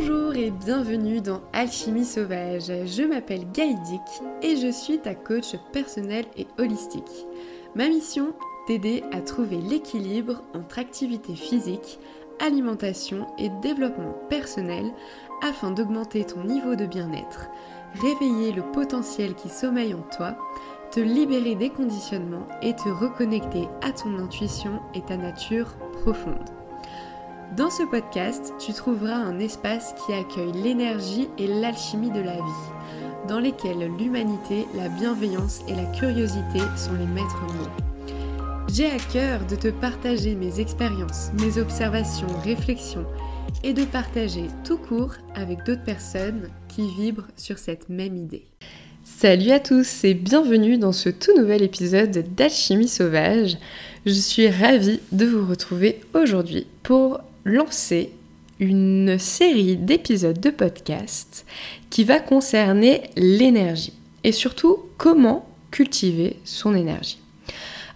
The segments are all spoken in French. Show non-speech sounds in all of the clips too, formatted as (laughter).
Bonjour et bienvenue dans Alchimie Sauvage. Je m'appelle Gaïdic et je suis ta coach personnelle et holistique. Ma mission, t'aider à trouver l'équilibre entre activité physique, alimentation et développement personnel afin d'augmenter ton niveau de bien-être, réveiller le potentiel qui sommeille en toi, te libérer des conditionnements et te reconnecter à ton intuition et ta nature profonde. Dans ce podcast, tu trouveras un espace qui accueille l'énergie et l'alchimie de la vie, dans lesquels l'humanité, la bienveillance et la curiosité sont les maîtres mots. J'ai à cœur de te partager mes expériences, mes observations, réflexions et de partager tout court avec d'autres personnes qui vibrent sur cette même idée. Salut à tous et bienvenue dans ce tout nouvel épisode d'Alchimie Sauvage. Je suis ravie de vous retrouver aujourd'hui pour lancer une série d'épisodes de podcast qui va concerner l'énergie et surtout comment cultiver son énergie.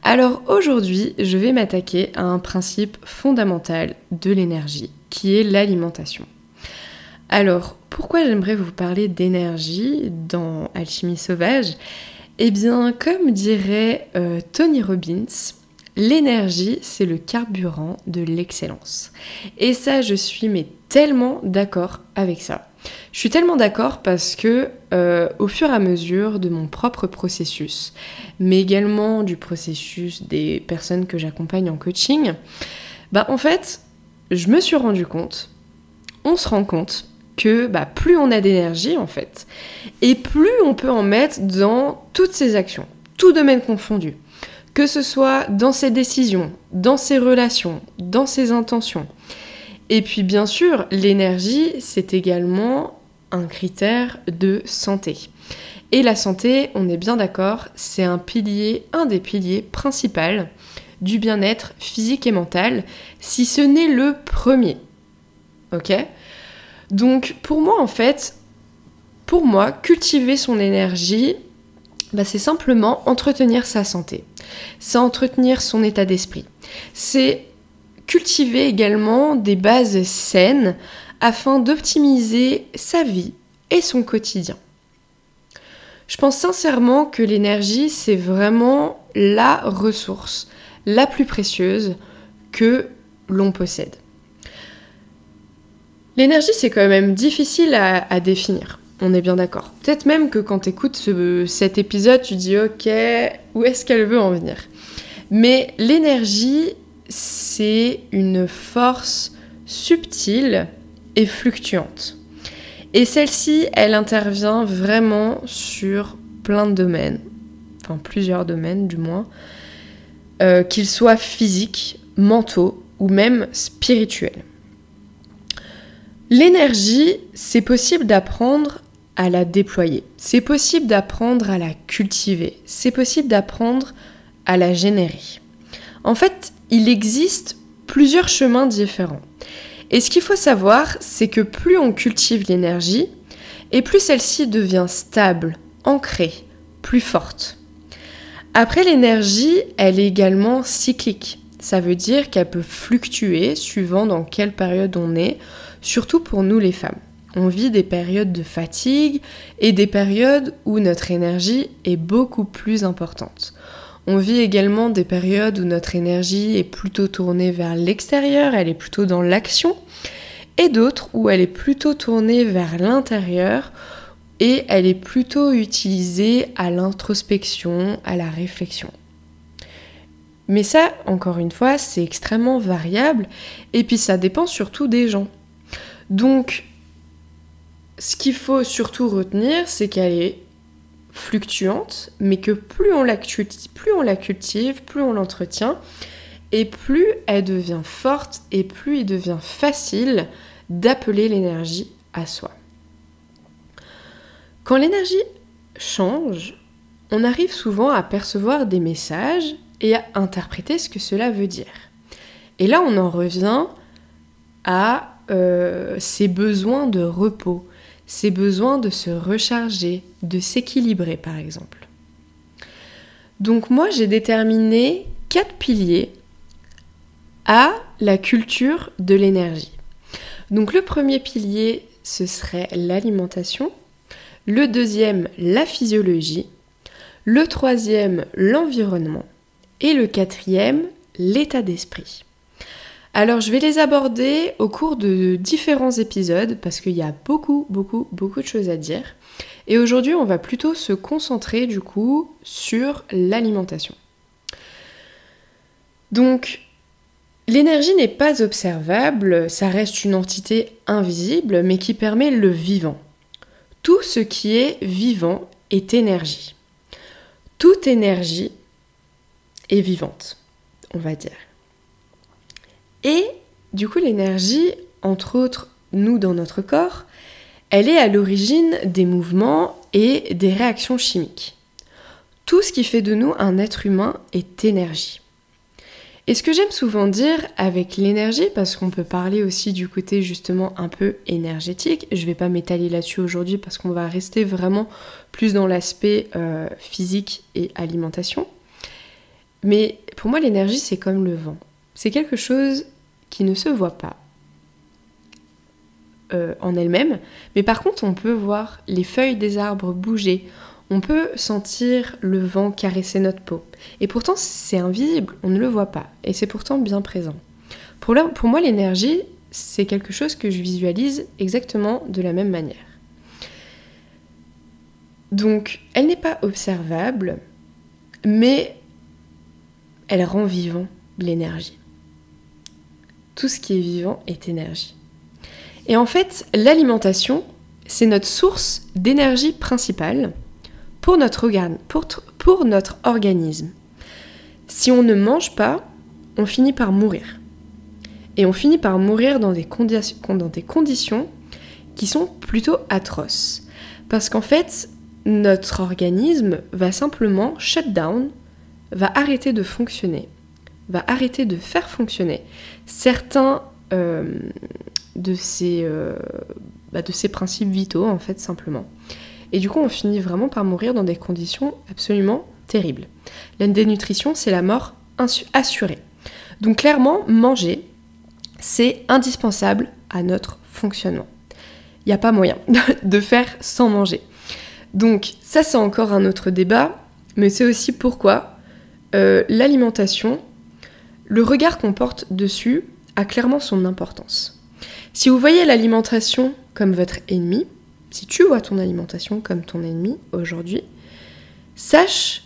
Alors aujourd'hui, je vais m'attaquer à un principe fondamental de l'énergie qui est l'alimentation. Alors, pourquoi j'aimerais vous parler d'énergie dans Alchimie sauvage? Eh bien, comme dirait euh, Tony Robbins, L'énergie, c'est le carburant de l'excellence. Et ça, je suis mais tellement d'accord avec ça. Je suis tellement d'accord parce que euh, au fur et à mesure de mon propre processus, mais également du processus des personnes que j'accompagne en coaching, bah en fait, je me suis rendu compte, on se rend compte que bah, plus on a d'énergie en fait, et plus on peut en mettre dans toutes ces actions, tout domaine confondu que ce soit dans ses décisions, dans ses relations, dans ses intentions. Et puis bien sûr, l'énergie, c'est également un critère de santé. Et la santé, on est bien d'accord, c'est un pilier, un des piliers principaux du bien-être physique et mental, si ce n'est le premier. Ok? Donc pour moi en fait, pour moi, cultiver son énergie, bah, c'est simplement entretenir sa santé. C'est entretenir son état d'esprit. C'est cultiver également des bases saines afin d'optimiser sa vie et son quotidien. Je pense sincèrement que l'énergie, c'est vraiment la ressource la plus précieuse que l'on possède. L'énergie, c'est quand même difficile à définir. On est bien d'accord. Peut-être même que quand tu écoutes cet épisode, tu dis ok, où est-ce qu'elle veut en venir? Mais l'énergie, c'est une force subtile et fluctuante. Et celle-ci, elle intervient vraiment sur plein de domaines, enfin plusieurs domaines du moins, euh, qu'ils soient physiques, mentaux ou même spirituels. L'énergie, c'est possible d'apprendre à la déployer. C'est possible d'apprendre à la cultiver. C'est possible d'apprendre à la générer. En fait, il existe plusieurs chemins différents. Et ce qu'il faut savoir, c'est que plus on cultive l'énergie, et plus celle-ci devient stable, ancrée, plus forte. Après l'énergie, elle est également cyclique. Ça veut dire qu'elle peut fluctuer suivant dans quelle période on est, surtout pour nous les femmes. On vit des périodes de fatigue et des périodes où notre énergie est beaucoup plus importante. On vit également des périodes où notre énergie est plutôt tournée vers l'extérieur, elle est plutôt dans l'action, et d'autres où elle est plutôt tournée vers l'intérieur et elle est plutôt utilisée à l'introspection, à la réflexion. Mais ça, encore une fois, c'est extrêmement variable et puis ça dépend surtout des gens. Donc, ce qu'il faut surtout retenir, c'est qu'elle est fluctuante, mais que plus on la cultive, plus on l'entretient, et plus elle devient forte et plus il devient facile d'appeler l'énergie à soi. Quand l'énergie change, on arrive souvent à percevoir des messages et à interpréter ce que cela veut dire. Et là, on en revient à euh, ces besoins de repos, ses besoins de se recharger, de s'équilibrer par exemple. Donc moi j'ai déterminé quatre piliers à la culture de l'énergie. Donc le premier pilier, ce serait l'alimentation. Le deuxième, la physiologie. Le troisième, l'environnement. Et le quatrième, l'état d'esprit. Alors je vais les aborder au cours de différents épisodes parce qu'il y a beaucoup, beaucoup, beaucoup de choses à dire. Et aujourd'hui on va plutôt se concentrer du coup sur l'alimentation. Donc l'énergie n'est pas observable, ça reste une entité invisible mais qui permet le vivant. Tout ce qui est vivant est énergie. Toute énergie est vivante, on va dire. Et du coup, l'énergie, entre autres, nous dans notre corps, elle est à l'origine des mouvements et des réactions chimiques. Tout ce qui fait de nous un être humain est énergie. Et ce que j'aime souvent dire avec l'énergie, parce qu'on peut parler aussi du côté justement un peu énergétique, je ne vais pas m'étaler là-dessus aujourd'hui parce qu'on va rester vraiment plus dans l'aspect euh, physique et alimentation. Mais pour moi, l'énergie, c'est comme le vent. C'est quelque chose qui ne se voit pas euh, en elle-même, mais par contre on peut voir les feuilles des arbres bouger, on peut sentir le vent caresser notre peau. Et pourtant c'est invisible, on ne le voit pas, et c'est pourtant bien présent. Pour, pour moi l'énergie, c'est quelque chose que je visualise exactement de la même manière. Donc elle n'est pas observable, mais elle rend vivant l'énergie tout ce qui est vivant est énergie. Et en fait, l'alimentation, c'est notre source d'énergie principale pour notre, organe, pour, notre organisme. Si on ne mange pas, on finit par mourir. Et on finit par mourir dans des, dans des conditions qui sont plutôt atroces. Parce qu'en fait, notre organisme va simplement shut down, va arrêter de fonctionner va arrêter de faire fonctionner certains euh, de, ces, euh, bah, de ces principes vitaux, en fait, simplement. Et du coup, on finit vraiment par mourir dans des conditions absolument terribles. La dénutrition, c'est la mort assurée. Donc clairement, manger, c'est indispensable à notre fonctionnement. Il n'y a pas moyen (laughs) de faire sans manger. Donc ça, c'est encore un autre débat, mais c'est aussi pourquoi euh, l'alimentation le regard qu'on porte dessus a clairement son importance. Si vous voyez l'alimentation comme votre ennemi, si tu vois ton alimentation comme ton ennemi aujourd'hui, sache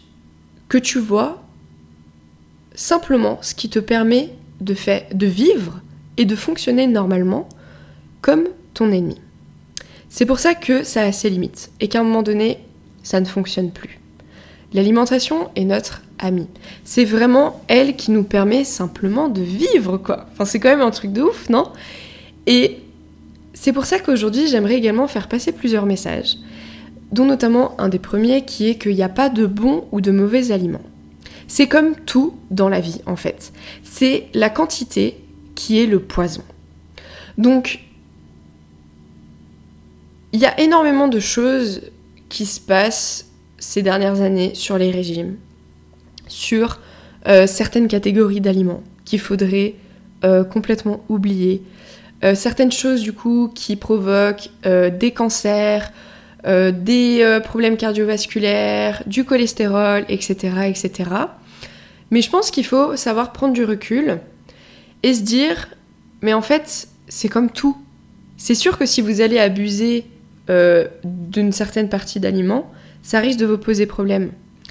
que tu vois simplement ce qui te permet de, de vivre et de fonctionner normalement comme ton ennemi. C'est pour ça que ça a ses limites et qu'à un moment donné, ça ne fonctionne plus. L'alimentation est notre C'est vraiment elle qui nous permet simplement de vivre, quoi. C'est quand même un truc de ouf, non? Et c'est pour ça qu'aujourd'hui, j'aimerais également faire passer plusieurs messages, dont notamment un des premiers qui est qu'il n'y a pas de bons ou de mauvais aliments. C'est comme tout dans la vie, en fait. C'est la quantité qui est le poison. Donc, il y a énormément de choses qui se passent ces dernières années sur les régimes, sur euh, certaines catégories d'aliments qu'il faudrait euh, complètement oublier, euh, certaines choses du coup qui provoquent des cancers, des problèmes cardiovasculaires, du cholestérol, etc., etc. Mais je pense qu'il faut savoir prendre du recul et se dire, mais en fait, c'est comme tout. C'est sûr que si vous allez abuser d'une certaine partie d'aliments, ça risque de vous poser problème.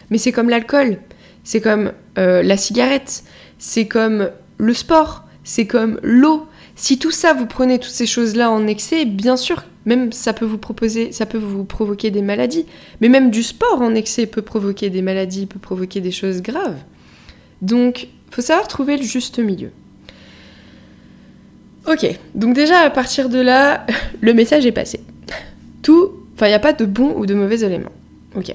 Mais c'est comme l'alcool, c'est comme euh, la cigarette, c'est comme le sport, c'est comme l'eau. Si tout ça, vous prenez toutes ces choses-là en excès, bien sûr, même ça peut vous proposer, ça peut vous provoquer des maladies. Mais même du sport en excès peut provoquer des maladies, peut provoquer des choses graves. Donc, faut savoir trouver le juste milieu. Ok, donc déjà à partir de là, (laughs) le message est passé. Tout, enfin, il n'y a pas de bon ou de mauvais éléments. Ok.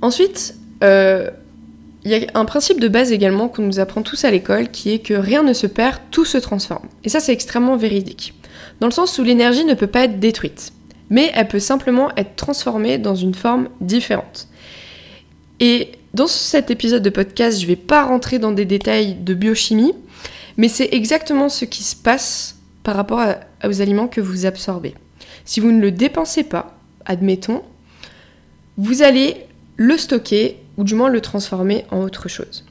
Ensuite, il y a un principe de base également qu'on nous apprend tous à l'école qui est que rien ne se perd, tout se transforme. Et ça, c'est extrêmement véridique. Dans le sens où l'énergie ne peut pas être détruite, mais elle peut simplement être transformée dans une forme différente. Et dans cet épisode de podcast, je ne vais pas rentrer dans des détails de biochimie, mais c'est exactement ce qui se passe par rapport aux aliments que vous absorbez. Si vous ne le dépensez pas, admettons, vous allez le stocker ou du moins le transformer en autre chose.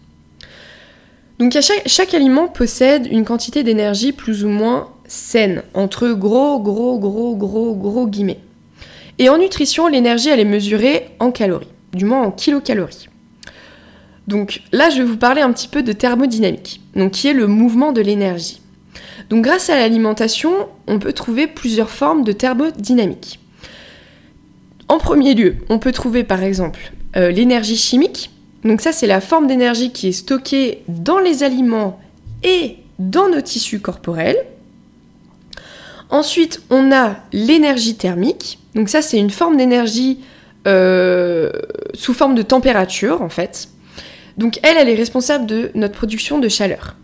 Donc chaque, aliment possède une quantité d'énergie plus ou moins saine, entre gros, gros, gros, gros, gros guillemets. Et en nutrition, l'énergie, elle est mesurée en calories, du moins en kilocalories. Donc là, je vais vous parler un petit peu de thermodynamique, donc qui est le mouvement de l'énergie. Donc grâce à l'alimentation, on peut trouver plusieurs formes de thermodynamique. En premier lieu, on peut trouver par exemple euh, l'énergie chimique. Donc ça, c'est la forme d'énergie qui est stockée dans les aliments et dans nos tissus corporels. Ensuite, on a l'énergie thermique. Donc ça, c'est une forme d'énergie euh, sous forme de température, en fait. Donc elle, elle est responsable de notre production de chaleur.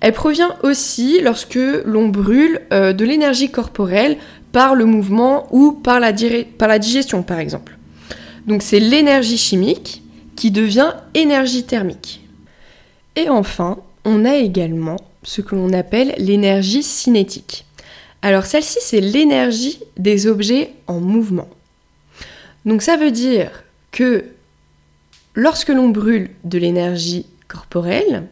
Elle provient aussi lorsque l'on brûle euh, de l'énergie corporelle par le mouvement ou par la, par la digestion, par exemple. Donc c'est l'énergie chimique qui devient énergie thermique. Et enfin, on a également ce que l'on appelle l'énergie cinétique. Alors celle-ci, c'est l'énergie des objets en mouvement. Donc ça veut dire que lorsque l'on brûle de l'énergie corporelle,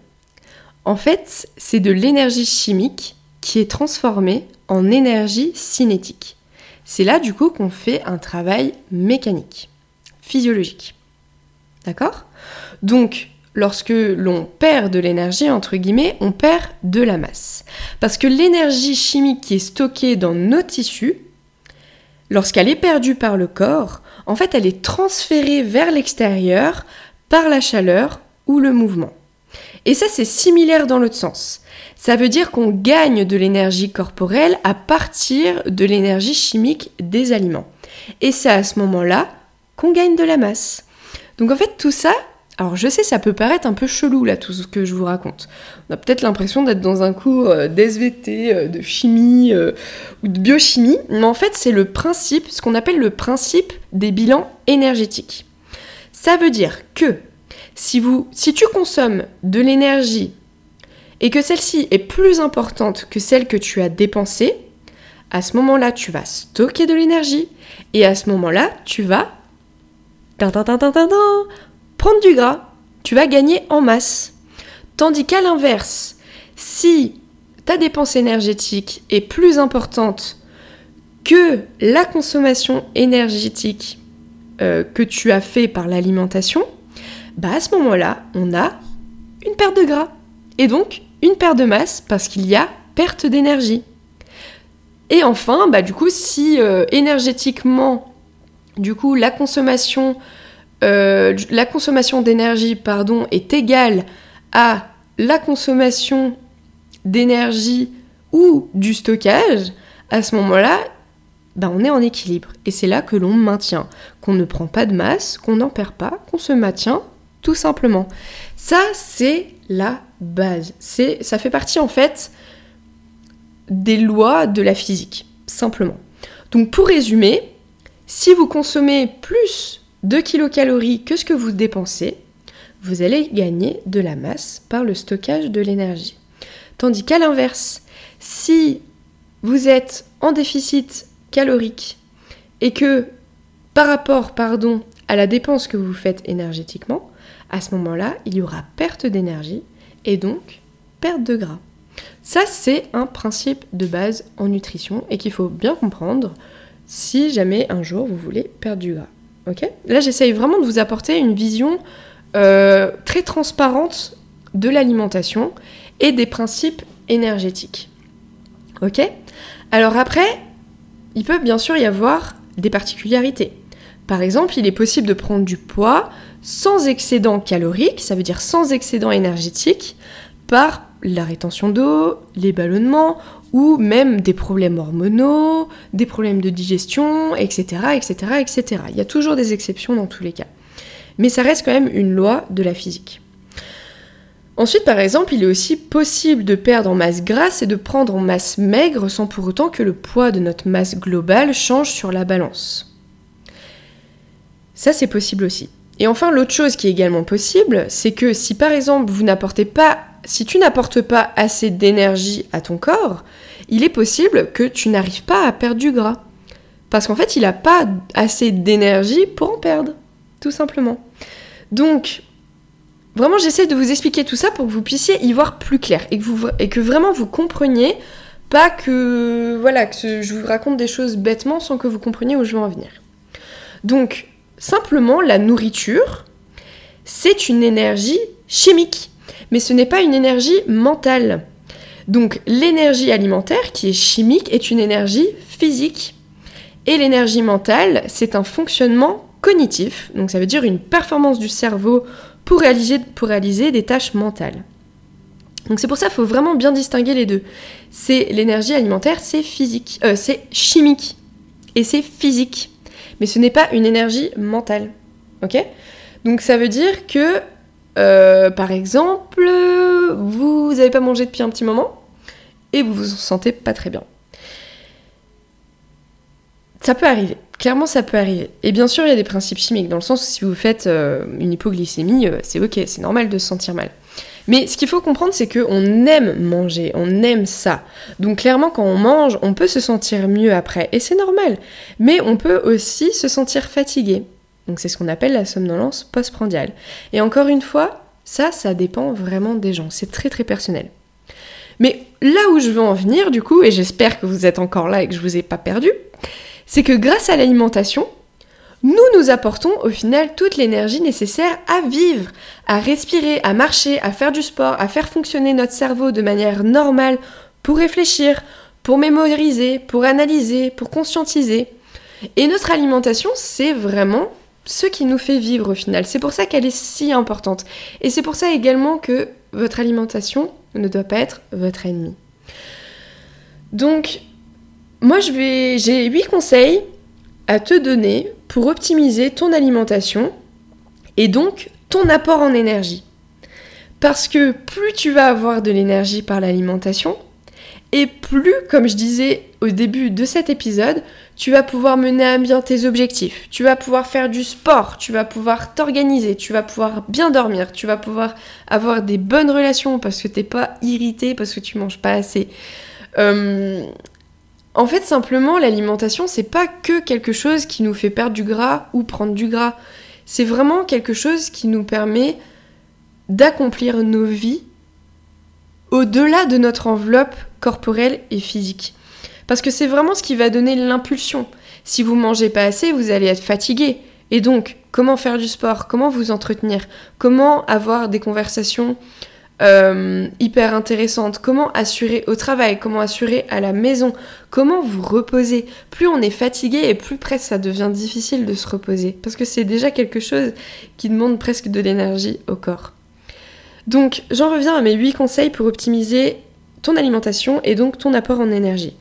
en fait, c'est de l'énergie chimique qui est transformée en énergie cinétique. C'est là du coup qu'on fait un travail mécanique physiologique. D'accord? Donc, lorsque l'on perd de l'énergie, entre guillemets, on perd de la masse. Parce que l'énergie chimique qui est stockée dans nos tissus, lorsqu'elle est perdue par le corps, en fait, elle est transférée vers l'extérieur par la chaleur ou le mouvement. Et ça, c'est similaire dans l'autre sens. Ça veut dire qu'on gagne de l'énergie corporelle à partir de l'énergie chimique des aliments. Et c'est à ce moment-là qu'on gagne de la masse. Donc en fait tout ça, alors je sais ça peut paraître un peu chelou là tout ce que je vous raconte. On a peut-être l'impression d'être dans un cours euh, d'SVT, euh, de chimie euh, ou de biochimie, mais en fait c'est le principe, ce qu'on appelle le principe des bilans énergétiques. Ça veut dire que si, vous, si tu consommes de l'énergie et que celle-ci est plus importante que celle que tu as dépensée, à ce moment-là, tu vas stocker de l'énergie et à ce moment-là, tu vas prendre du gras, tu vas gagner en masse. Tandis qu'à l'inverse, si ta dépense énergétique est plus importante que la consommation énergétique euh, que tu as fait par l'alimentation, bah à ce moment-là, on a une perte de gras. Et donc, une perte de masse parce qu'il y a perte d'énergie. Et enfin, bah du coup, si euh, énergétiquement du coup, la consommation, euh, la consommation d'énergie est égale à la consommation d'énergie ou du stockage. À ce moment-là, ben on est en équilibre. Et c'est là que l'on maintient, qu'on ne prend pas de masse, qu'on n'en perd pas, qu'on se maintient tout simplement. Ça, c'est la base. C'est, ça fait partie en fait des lois de la physique, simplement. Donc pour résumer, si vous consommez plus de kilocalories que ce que vous dépensez, vous allez gagner de la masse par le stockage de l'énergie. Tandis qu'à l'inverse, si vous êtes en déficit calorique et que par rapport pardon, à la dépense que vous faites énergétiquement, à ce moment-là, il y aura perte d'énergie et donc perte de gras. Ça, c'est un principe de base en nutrition et qu'il faut bien comprendre si jamais un jour vous voulez perdre du gras. Là, j'essaye vraiment de vous apporter une vision euh, très transparente de l'alimentation et des principes énergétiques. Ok? Alors après, il peut bien sûr y avoir des particularités. Par exemple, il est possible de prendre du poids sans excédent calorique, ça veut dire sans excédent énergétique, par la rétention d'eau, les ballonnements ou même des problèmes hormonaux, des problèmes de digestion, etc., etc., etc. Il y a toujours des exceptions dans tous les cas. Mais ça reste quand même une loi de la physique. Ensuite, par exemple, il est aussi possible de perdre en masse grasse et de prendre en masse maigre sans pour autant que le poids de notre masse globale change sur la balance. Ça, c'est possible aussi. Et enfin, l'autre chose qui est également possible, c'est que si par exemple vous n'apportez pas si tu n'apportes pas assez d'énergie à ton corps il est possible que tu n'arrives pas à perdre du gras. Parce qu'en fait, il n'a pas assez d'énergie pour en perdre, tout simplement. Donc, vraiment, j'essaie de vous expliquer tout ça pour que vous puissiez y voir plus clair et que, vraiment vous compreniez, pas que, voilà, que je vous raconte des choses bêtement sans que vous compreniez où je veux en venir. Donc, simplement, la nourriture, c'est une énergie chimique, mais ce n'est pas une énergie mentale. Donc, l'énergie alimentaire, qui est chimique, est une énergie physique. Et l'énergie mentale, c'est un fonctionnement cognitif, donc ça veut dire une performance du cerveau pour réaliser, des tâches mentales. Donc c'est pour ça qu'il faut vraiment bien distinguer les deux. C'est l'énergie alimentaire, c'est physique, euh, c'est chimique et c'est physique, mais ce n'est pas une énergie mentale. Ok? Donc ça veut dire que, euh, par exemple, vous n'avez pas mangé depuis un petit moment et vous vous sentez pas très bien. Ça peut arriver. Clairement, ça peut arriver. Et bien sûr, il y a des principes chimiques, dans le sens où si vous faites euh, une hypoglycémie, euh, c'est ok, c'est normal de se sentir mal. Mais ce qu'il faut comprendre, c'est qu'on aime manger, on aime ça. Donc clairement, quand on mange, on peut se sentir mieux après, et c'est normal. Mais on peut aussi se sentir fatigué. Donc c'est ce qu'on appelle la somnolence postprandiale. Et encore une fois, ça, ça dépend vraiment des gens. C'est très très personnel. Mais là où je veux en venir, du coup, et j'espère que vous êtes encore là et que je vous ai pas perdu, c'est que grâce à l'alimentation, nous nous apportons au final toute l'énergie nécessaire à vivre, à respirer, à marcher, à faire du sport, à faire fonctionner notre cerveau de manière normale pour réfléchir, pour mémoriser, pour analyser, pour conscientiser. Et notre alimentation, c'est vraiment ce qui nous fait vivre au final. C'est pour ça qu'elle est si importante. Et c'est pour ça également que votre alimentation ne doit pas être votre ennemi. Donc, moi, je vais, j'ai 8 conseils à te donner pour optimiser ton alimentation et donc ton apport en énergie. Parce que plus tu vas avoir de l'énergie par l'alimentation, et plus, comme je disais au début de cet épisode, tu vas pouvoir mener à bien tes objectifs, tu vas pouvoir faire du sport, tu vas pouvoir t'organiser, tu vas pouvoir bien dormir, tu vas pouvoir avoir des bonnes relations parce que t'es pas irrité, parce que tu manges pas assez. Euh, en fait, simplement, l'alimentation, c'est pas que quelque chose qui nous fait perdre du gras ou prendre du gras. C'est vraiment quelque chose qui nous permet d'accomplir nos vies au-delà de notre enveloppe corporelle et physique. Parce que c'est vraiment ce qui va donner l'impulsion. Si vous mangez pas assez, vous allez être fatigué. Et donc, comment faire du sport? Comment vous entretenir? Comment avoir des conversations euh, hyper intéressante. Comment assurer au travail, comment assurer à la maison, comment vous reposer? Plus on est fatigué et plus presque ça devient difficile de se reposer. Parce que c'est déjà quelque chose qui demande presque de l'énergie au corps. Donc j'en reviens à mes 8 conseils pour optimiser ton alimentation et donc ton apport en énergie.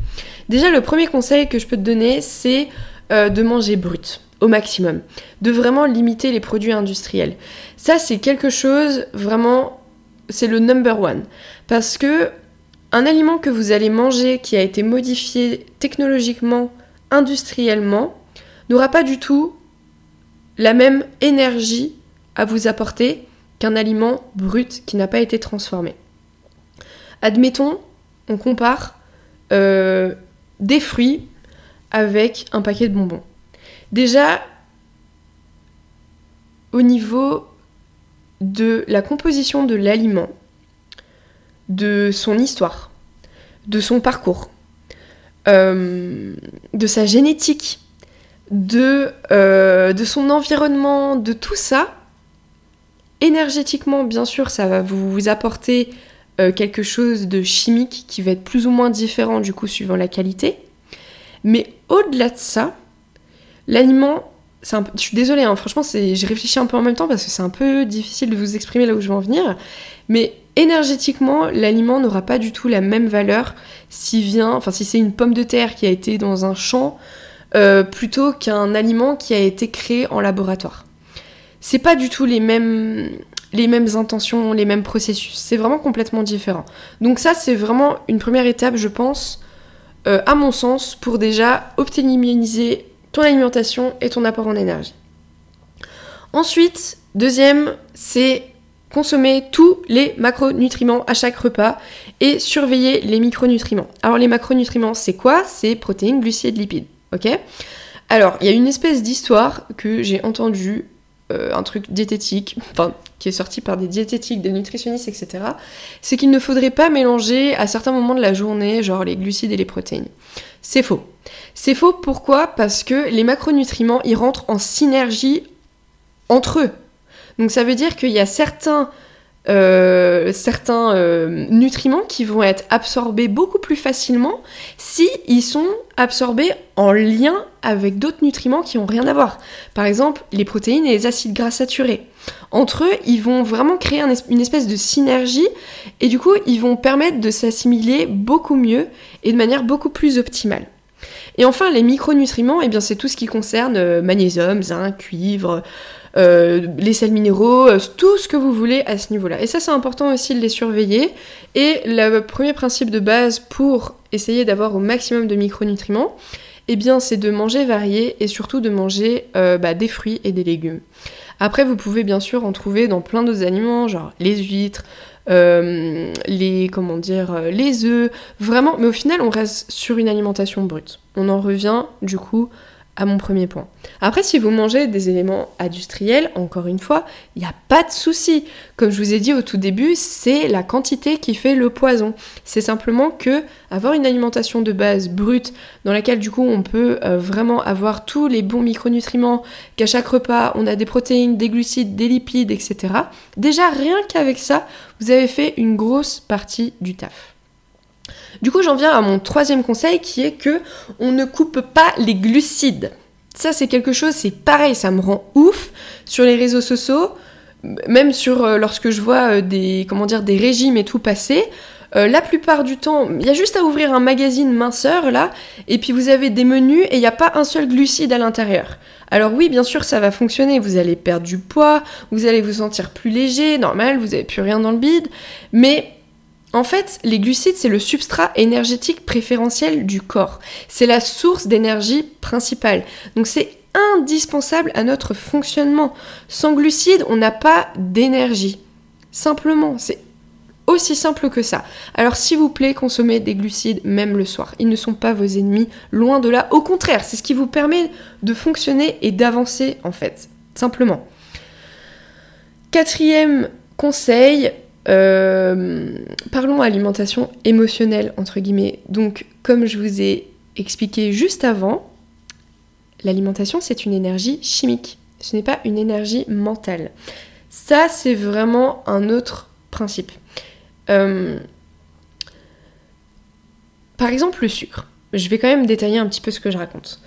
Déjà le premier conseil que je peux te donner c'est euh, de manger brut au maximum, de vraiment limiter les produits industriels. Ça c'est quelque chose vraiment c'est le number one. Parce que un aliment que vous allez manger qui a été modifié technologiquement, industriellement, n'aura pas du tout la même énergie à vous apporter qu'un aliment brut qui n'a pas été transformé. Admettons, on compare euh, des fruits avec un paquet de bonbons. Déjà, au niveau de la composition de l'aliment, de son histoire, de son parcours, euh, de sa génétique, euh, de son environnement, de tout ça, énergétiquement, bien sûr, ça va vous apporter euh, quelque chose de chimique qui va être plus ou moins différent du coup suivant la qualité. Mais au-delà de ça, l'aliment je suis désolée, hein, franchement, j'ai réfléchi un peu en même temps parce que c'est un peu difficile de vous exprimer là où je veux en venir. Mais énergétiquement, l'aliment n'aura pas du tout la même valeur si c'est une pomme de terre qui a été dans un champ euh, plutôt qu'un aliment qui a été créé en laboratoire. C'est pas du tout les mêmes, intentions, les mêmes processus. C'est vraiment complètement différent. Donc ça, c'est vraiment une première étape, je pense, euh, à mon sens, pour déjà optimiser ton alimentation et ton apport en énergie. Ensuite, deuxième, c'est consommer tous les macronutriments à chaque repas et surveiller les micronutriments. Alors les macronutriments, c'est quoi? C'est protéines, glucides, lipides. Ok? Alors, il y a une espèce d'histoire que j'ai entendue, euh, un truc diététique, enfin qui est sorti par des diététiques, des nutritionnistes, etc. C'est qu'il ne faudrait pas mélanger à certains moments de la journée, genre les glucides et les protéines. C'est faux. C'est faux pourquoi? Parce que les macronutriments, ils rentrent en synergie entre eux. Donc ça veut dire qu'il y a certains, euh, certains euh, nutriments qui vont être absorbés beaucoup plus facilement si ils sont absorbés en lien avec d'autres nutriments qui n'ont rien à voir. Par exemple, les protéines et les acides gras saturés. Entre eux, ils vont vraiment créer une espèce de synergie et du coup, ils vont permettre de s'assimiler beaucoup mieux et de manière beaucoup plus optimale. Et enfin, les micronutriments, eh c'est tout ce qui concerne euh, magnésium, zinc, cuivre, euh, les sels minéraux, euh, tout ce que vous voulez à ce niveau-là. Et ça, c'est important aussi de les surveiller. Et le premier principe de base pour essayer d'avoir au maximum de micronutriments, eh bien, c'est de manger varié et surtout de manger euh, bah, des fruits et des légumes. Après, vous pouvez bien sûr en trouver dans plein d'autres aliments, genre les huîtres, les comment dire, les œufs, vraiment. Mais au final, on reste sur une alimentation brute. On en revient du coup à mon premier point. Après, si vous mangez des éléments industriels, encore une fois, il n'y a pas de souci. Comme je vous ai dit au tout début, c'est la quantité qui fait le poison. C'est simplement que avoir une alimentation de base brute, dans laquelle du coup on peut euh, vraiment avoir tous les bons micronutriments, qu'à chaque repas on a des protéines, des glucides, des lipides, etc. Déjà, rien qu'avec ça, vous avez fait une grosse partie du taf. Du coup, j'en viens à mon troisième conseil qui est que on ne coupe pas les glucides. Ça, c'est quelque chose, c'est pareil, ça me rend ouf sur les réseaux sociaux, même sur euh, lorsque je vois euh, des comment dire des régimes et tout passer. Euh, la plupart du temps, il y a juste à ouvrir un magazine minceur là, et puis vous avez des menus et il n'y a pas un seul glucide à l'intérieur. Alors oui, bien sûr, ça va fonctionner. Vous allez perdre du poids, vous allez vous sentir plus léger, normal, vous n'avez plus rien dans le bide, mais en fait, les glucides, c'est le substrat énergétique préférentiel du corps. C'est la source d'énergie principale. Donc c'est indispensable à notre fonctionnement. Sans glucides, on n'a pas d'énergie. Simplement, c'est aussi simple que ça. Alors s'il vous plaît, consommez des glucides même le soir. Ils ne sont pas vos ennemis, loin de là. Au contraire, c'est ce qui vous permet de fonctionner et d'avancer en fait. Simplement. Quatrième conseil, euh, parlons alimentation émotionnelle, entre guillemets. Donc, comme je vous ai expliqué juste avant, l'alimentation, c'est une énergie chimique. Ce n'est pas une énergie mentale. Ça, c'est vraiment un autre principe. Euh, par exemple, le sucre. Je vais quand même détailler un petit peu ce que je raconte.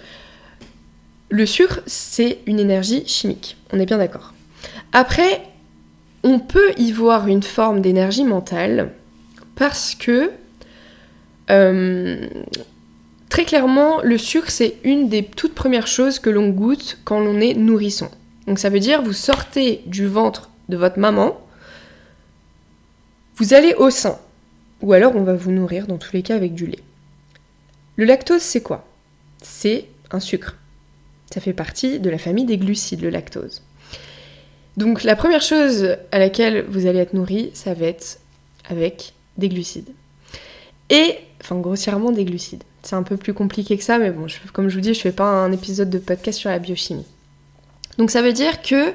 Le sucre, c'est une énergie chimique. On est bien d'accord. Après, on peut y voir une forme d'énergie mentale parce que euh, très clairement, le sucre, c'est une des toutes premières choses que l'on goûte quand l'on est nourrisson. Donc ça veut dire, vous sortez du ventre de votre maman, vous allez au sein, ou alors on va vous nourrir dans tous les cas avec du lait. Le lactose, c'est quoi? C'est un sucre. Ça fait partie de la famille des glucides, le lactose. Donc la première chose à laquelle vous allez être nourri, ça va être avec des glucides. Et, enfin grossièrement des glucides. C'est un peu plus compliqué que ça, mais bon, comme je vous dis, je fais pas un épisode de podcast sur la biochimie. Donc ça veut dire que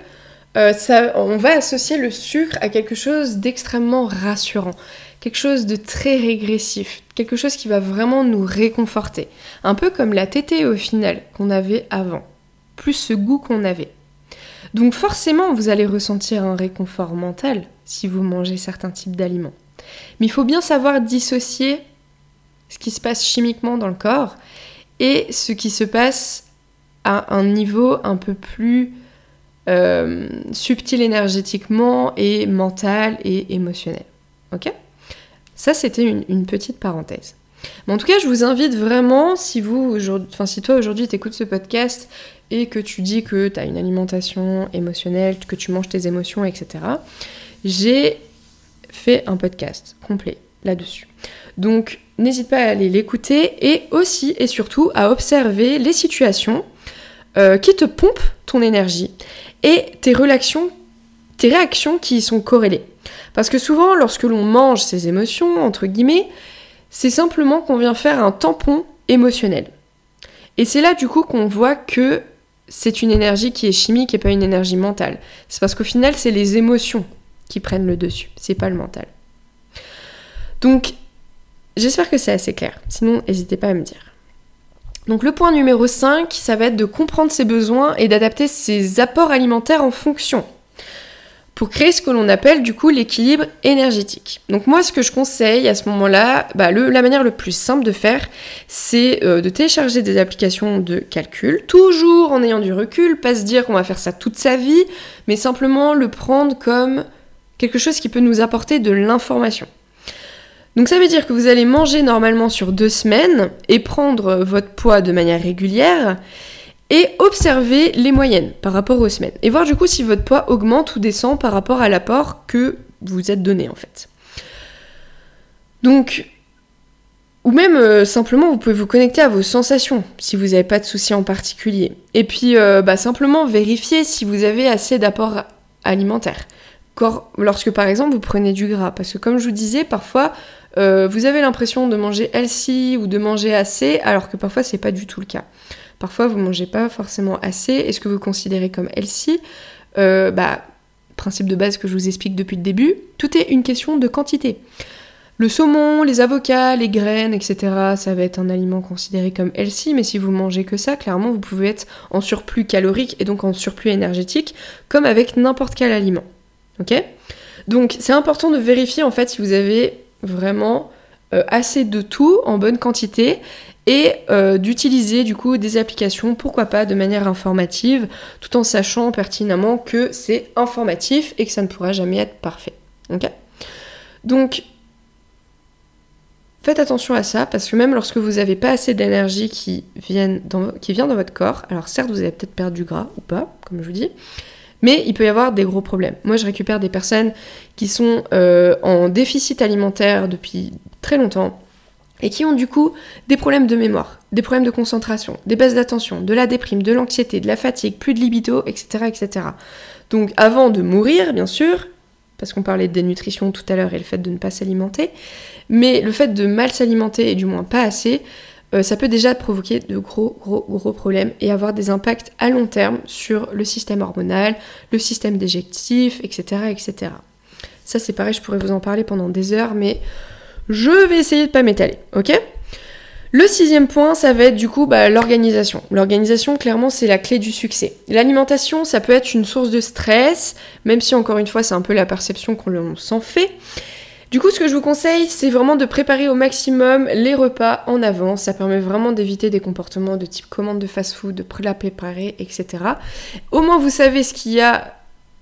euh, ça, on va associer le sucre à quelque chose d'extrêmement rassurant, quelque chose de très régressif, quelque chose qui va vraiment nous réconforter. Un peu comme la tétée au final qu'on avait avant, plus ce goût qu'on avait. Donc forcément, vous allez ressentir un réconfort mental si vous mangez certains types d'aliments. Mais il faut bien savoir dissocier ce qui se passe chimiquement dans le corps et ce qui se passe à un niveau un peu plus euh, subtil énergétiquement et mental et émotionnel. Ok? Ça, c'était une, petite parenthèse. Mais en tout cas, je vous invite vraiment, si vous, enfin, si toi aujourd'hui t'écoutes ce podcast et que tu dis que tu as une alimentation émotionnelle, que tu manges tes émotions, etc., j'ai fait un podcast complet là-dessus. Donc n'hésite pas à aller l'écouter et aussi et surtout à observer les situations euh, qui te pompent ton énergie et tes relations tes réactions qui y sont corrélées. Parce que souvent, lorsque l'on mange ses émotions, entre guillemets, c'est simplement qu'on vient faire un tampon émotionnel. Et c'est là du coup qu'on voit que c'est une énergie qui est chimique et pas une énergie mentale. C'est parce qu'au final, c'est les émotions qui prennent le dessus, c'est pas le mental. Donc, j'espère que c'est assez clair. Sinon, n'hésitez pas à me dire. Donc le point numéro 5, ça va être de comprendre ses besoins et d'adapter ses apports alimentaires en fonction pour créer ce que l'on appelle du coup l'équilibre énergétique. Donc moi ce que je conseille à ce moment-là, bah, la manière le plus simple de faire, c'est euh, de télécharger des applications de calcul, toujours en ayant du recul, pas se dire qu'on va faire ça toute sa vie, mais simplement le prendre comme quelque chose qui peut nous apporter de l'information. Donc ça veut dire que vous allez manger normalement sur deux semaines et prendre votre poids de manière régulière et observer les moyennes par rapport aux semaines. Et voir du coup si votre poids augmente ou descend par rapport à l'apport que vous êtes donné en fait. Donc, ou même euh, simplement vous pouvez vous connecter à vos sensations si vous n'avez pas de soucis en particulier. Et puis euh, bah, simplement vérifier si vous avez assez d'apport alimentaire. Lorsque par exemple vous prenez du gras, parce que comme je vous disais, parfois euh, vous avez l'impression de manger healthy ou de manger assez, alors que parfois c'est pas du tout le cas. Parfois, vous mangez pas forcément assez. Est-ce que vous considérez comme healthy? Euh, Bah, principe de base que je vous explique depuis le début, tout est une question de quantité. Le saumon, les avocats, les graines, etc., ça va être un aliment considéré comme healthy, mais si vous mangez que ça, clairement, vous pouvez être en surplus calorique et donc en surplus énergétique, comme avec n'importe quel aliment. Ok? Donc, c'est important de vérifier en fait si vous avez vraiment euh, assez de tout en bonne quantité et euh, d'utiliser du coup des applications, pourquoi pas de manière informative, tout en sachant pertinemment que c'est informatif et que ça ne pourra jamais être parfait. Donc, faites attention à ça parce que même lorsque vous n'avez pas assez d'énergie qui, qui vient dans votre corps, alors certes vous avez peut-être perdu du gras ou pas, comme je vous dis, mais il peut y avoir des gros problèmes. Moi, je récupère des personnes qui sont euh, en déficit alimentaire depuis très longtemps et qui ont du coup des problèmes de mémoire, des problèmes de concentration, des baisses d'attention, de la déprime, de l'anxiété, de la fatigue, plus de libido, etc. etc. Donc avant de mourir, bien sûr, parce qu'on parlait de dénutrition tout à l'heure et le fait de ne pas s'alimenter, mais le fait de mal s'alimenter et du moins pas assez, euh, ça peut déjà provoquer de gros gros gros problèmes et avoir des impacts à long terme sur le système hormonal, le système digestif, etc. etc. Ça c'est pareil, je pourrais vous en parler pendant des heures, mais je vais essayer de pas m'étaler, ok? Le sixième point, ça va être du coup bah, l'organisation. L'organisation, clairement, c'est la clé du succès. L'alimentation, ça peut être une source de stress, même si encore une fois, c'est un peu la perception qu'on s'en fait. Du coup, ce que je vous conseille, c'est vraiment de préparer au maximum les repas en avance. Ça permet vraiment d'éviter des comportements de type commande de fast-food, de la préparer, etc. Au moins, vous savez ce qu'il y a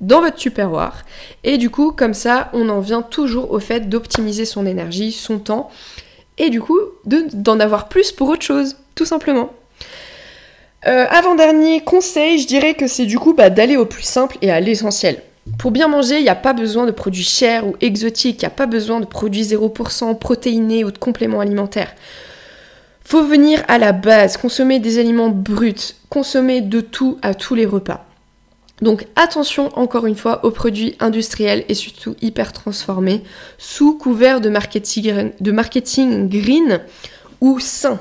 dans votre tupperware. Et du coup, comme ça, on en vient toujours au fait d'optimiser son énergie, son temps, et du coup, d'en avoir plus pour autre chose, tout simplement. Euh, avant-dernier conseil, je dirais que c'est du coup bah, d'aller au plus simple et à l'essentiel. Pour bien manger, il n'y a pas besoin de produits chers ou exotiques, il n'y a pas besoin de produits 0% protéinés ou de compléments alimentaires. Faut venir à la base, consommer des aliments bruts, consommer de tout à tous les repas. Donc attention encore une fois aux produits industriels et surtout hyper transformés sous couvert de marketing, green ou sain.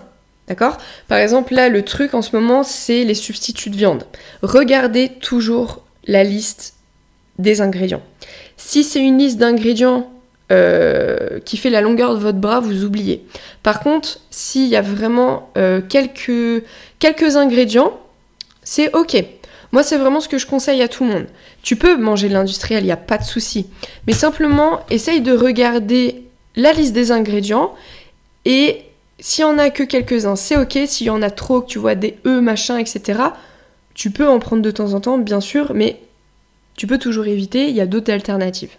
D'accord? Par exemple, là, le truc en ce moment, c'est les substituts de viande. Regardez toujours la liste des ingrédients. Si c'est une liste d'ingrédients euh, qui fait la longueur de votre bras, vous oubliez. Par contre, s'il y a vraiment euh, quelques ingrédients, c'est ok. Moi, c'est vraiment ce que je conseille à tout le monde. Tu peux manger de l'industriel, il n'y a pas de souci. Mais simplement, essaye de regarder la liste des ingrédients et s'il y en a que quelques-uns, c'est ok. S'il y en a trop, que tu vois des E, machin, etc., tu peux en prendre de temps en temps, bien sûr, mais tu peux toujours éviter, il y a d'autres alternatives.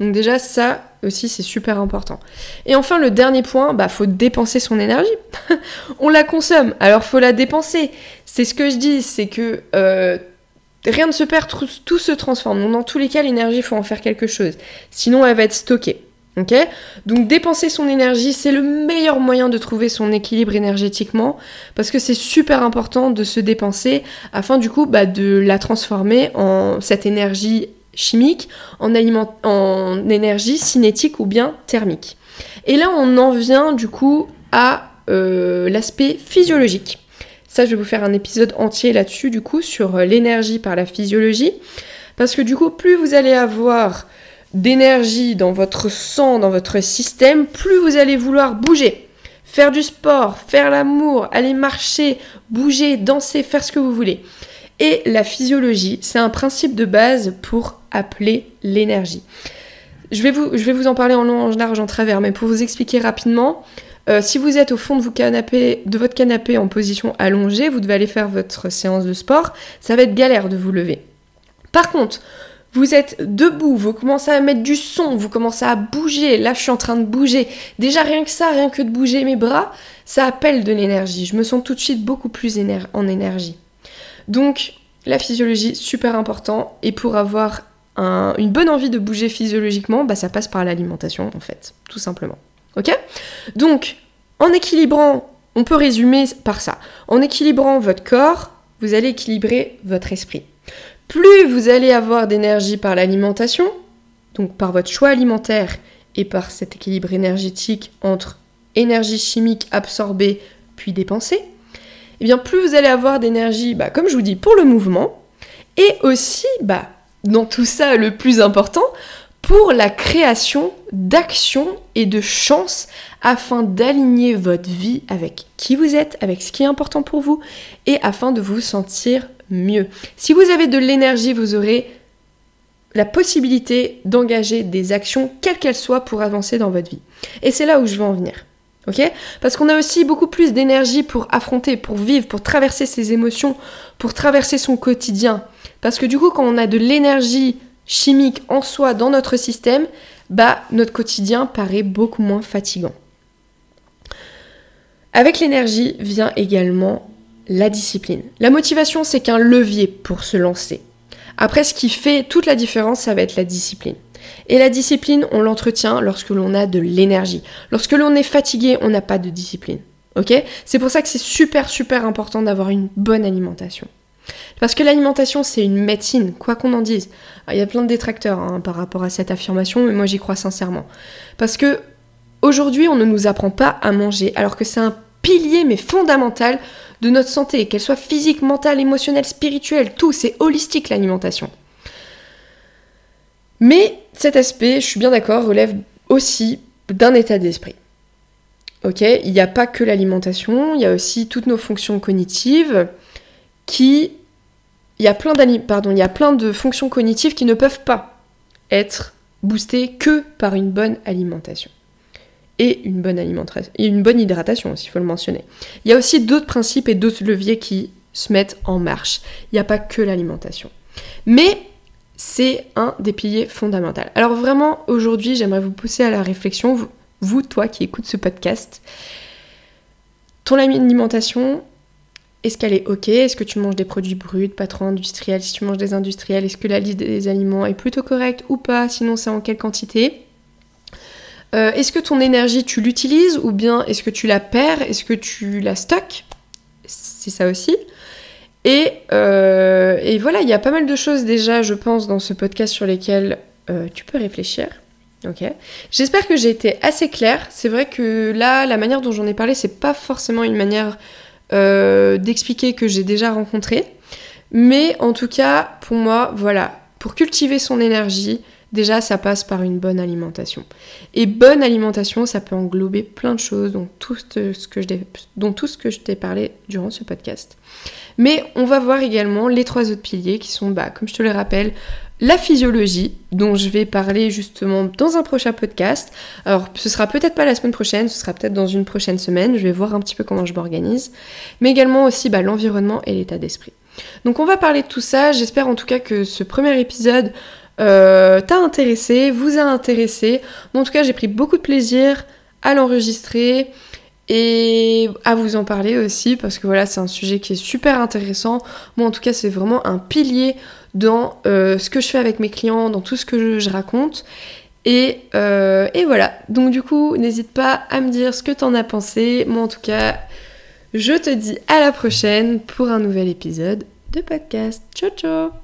Donc déjà ça aussi c'est super important. Et enfin le dernier point, bah faut dépenser son énergie. (laughs) On la consomme, alors faut la dépenser. C'est ce que je dis, c'est que euh, rien ne se perd, tout, se transforme. Donc dans tous les cas l'énergie faut en faire quelque chose. Sinon elle va être stockée. Ok? Donc dépenser son énergie, c'est le meilleur moyen de trouver son équilibre énergétiquement parce que c'est super important de se dépenser afin du coup bah, de la transformer en cette énergie chimique, en, énergie cinétique ou bien thermique. Et là, on en vient du coup à euh, l'aspect physiologique. Ça, je vais vous faire un épisode entier là-dessus, du coup, sur euh, l'énergie par la physiologie. Parce que du coup, plus vous allez avoir d'énergie dans votre sang, dans votre système, plus vous allez vouloir bouger. Faire du sport, faire l'amour, aller marcher, bouger, danser, faire ce que vous voulez. Et la physiologie, c'est un principe de base pour appeler l'énergie. Je vais, vous, en parler en long, en large, en travers, mais pour vous expliquer rapidement, euh, si vous êtes au fond de votre canapé en position allongée, vous devez aller faire votre séance de sport, ça va être galère de vous lever. Par contre, vous êtes debout, vous commencez à mettre du son, vous commencez à bouger. Là, je suis en train de bouger. Déjà, rien que ça, rien que de bouger mes bras, ça appelle de l'énergie. Je me sens tout de suite beaucoup plus en énergie. Donc, la physiologie, super important. Et pour avoir une bonne envie de bouger physiologiquement, bah, ça passe par l'alimentation, en fait, tout simplement. Ok? Donc, en équilibrant, on peut résumer par ça. En équilibrant votre corps, vous allez équilibrer votre esprit. Plus vous allez avoir d'énergie par l'alimentation, donc par votre choix alimentaire et par cet équilibre énergétique entre énergie chimique absorbée puis dépensée, eh bien plus vous allez avoir d'énergie, bah, comme je vous dis, pour le mouvement, et aussi, bah, dans tout ça, le plus important, pour la création d'actions et de chances afin d'aligner votre vie avec qui vous êtes, avec ce qui est important pour vous et afin de vous sentir mieux. Si vous avez de l'énergie, vous aurez la possibilité d'engager des actions, quelles qu'elles soient, pour avancer dans votre vie. Et c'est là où je veux en venir. Ok? Parce qu'on a aussi beaucoup plus d'énergie pour affronter, pour vivre, pour traverser ses émotions, pour traverser son quotidien. Parce que du coup, quand on a de l'énergie chimique en soi dans notre système, bah notre quotidien paraît beaucoup moins fatigant. Avec l'énergie vient également la discipline. La motivation, c'est qu'un levier pour se lancer. Après, ce qui fait toute la différence, ça va être la discipline. Et la discipline, on l'entretient lorsque l'on a de l'énergie. Lorsque l'on est fatigué, on n'a pas de discipline. Ok? C'est pour ça que c'est super super important d'avoir une bonne alimentation. Parce que l'alimentation, c'est une médecine, quoi qu'on en dise. Ah, il y a plein de détracteurs hein, par rapport à cette affirmation, mais moi j'y crois sincèrement. Parce que aujourd'hui, on ne nous apprend pas à manger, alors que c'est un pilier mais fondamental de notre santé, qu'elle soit physique, mentale, émotionnelle, spirituelle, tout, c'est holistique l'alimentation. Mais cet aspect, je suis bien d'accord, relève aussi d'un état d'esprit. Ok, il n'y a pas que l'alimentation, il y a aussi toutes nos fonctions cognitives qui, il y a plein pardon, il y a plein de fonctions cognitives qui ne peuvent pas être boostées que par une bonne alimentation et une bonne alimentation et une bonne hydratation aussi, il faut le mentionner. Il y a aussi d'autres principes et d'autres leviers qui se mettent en marche. Il n'y a pas que l'alimentation. Mais c'est un des piliers fondamentaux. Alors vraiment, aujourd'hui, j'aimerais vous pousser à la réflexion, vous, toi qui écoutes ce podcast. Ton alimentation, est-ce qu'elle est ok? Est-ce que tu manges des produits bruts, pas trop industriels? Si tu manges des industriels, est-ce que la liste des aliments est plutôt correcte ou pas? Sinon, c'est en quelle quantité? Euh, est-ce que ton énergie, tu l'utilises ou bien est-ce que tu la perds? Est-ce que tu la stockes? C'est ça aussi. Euh, et, voilà, il y a pas mal de choses déjà, je pense, dans ce podcast sur lesquelles euh, tu peux réfléchir. Ok. J'espère que j'ai été assez claire. C'est vrai que là, la manière dont j'en ai parlé, c'est pas forcément une manière d'expliquer que j'ai déjà rencontré. Mais en tout cas, pour moi, voilà, pour cultiver son énergie, Déjà, ça passe par une bonne alimentation. Et bonne alimentation, ça peut englober plein de choses, dont tout ce que je, t'ai parlé durant ce podcast. Mais on va voir également les trois autres piliers qui sont, bah, comme je te le rappelle, la physiologie, dont je vais parler justement dans un prochain podcast. Alors, ce sera peut-être pas la semaine prochaine, ce sera peut-être dans une prochaine semaine. Je vais voir un petit peu comment je m'organise. Mais également aussi bah, l'environnement et l'état d'esprit. Donc, on va parler de tout ça. J'espère en tout cas que ce premier épisode euh, t'a intéressé, vous a intéressé. en tout cas, j'ai pris beaucoup de plaisir à l'enregistrer et à vous en parler aussi parce que voilà, c'est un sujet qui est super intéressant. Moi, en tout cas, c'est vraiment un pilier dans euh, ce que je fais avec mes clients, dans tout ce que je, raconte. Et, euh, et, voilà. Donc, du coup, n'hésite pas à me dire ce que t'en as pensé. Moi, en tout cas, je te dis à la prochaine pour un nouvel épisode de podcast. Ciao, ciao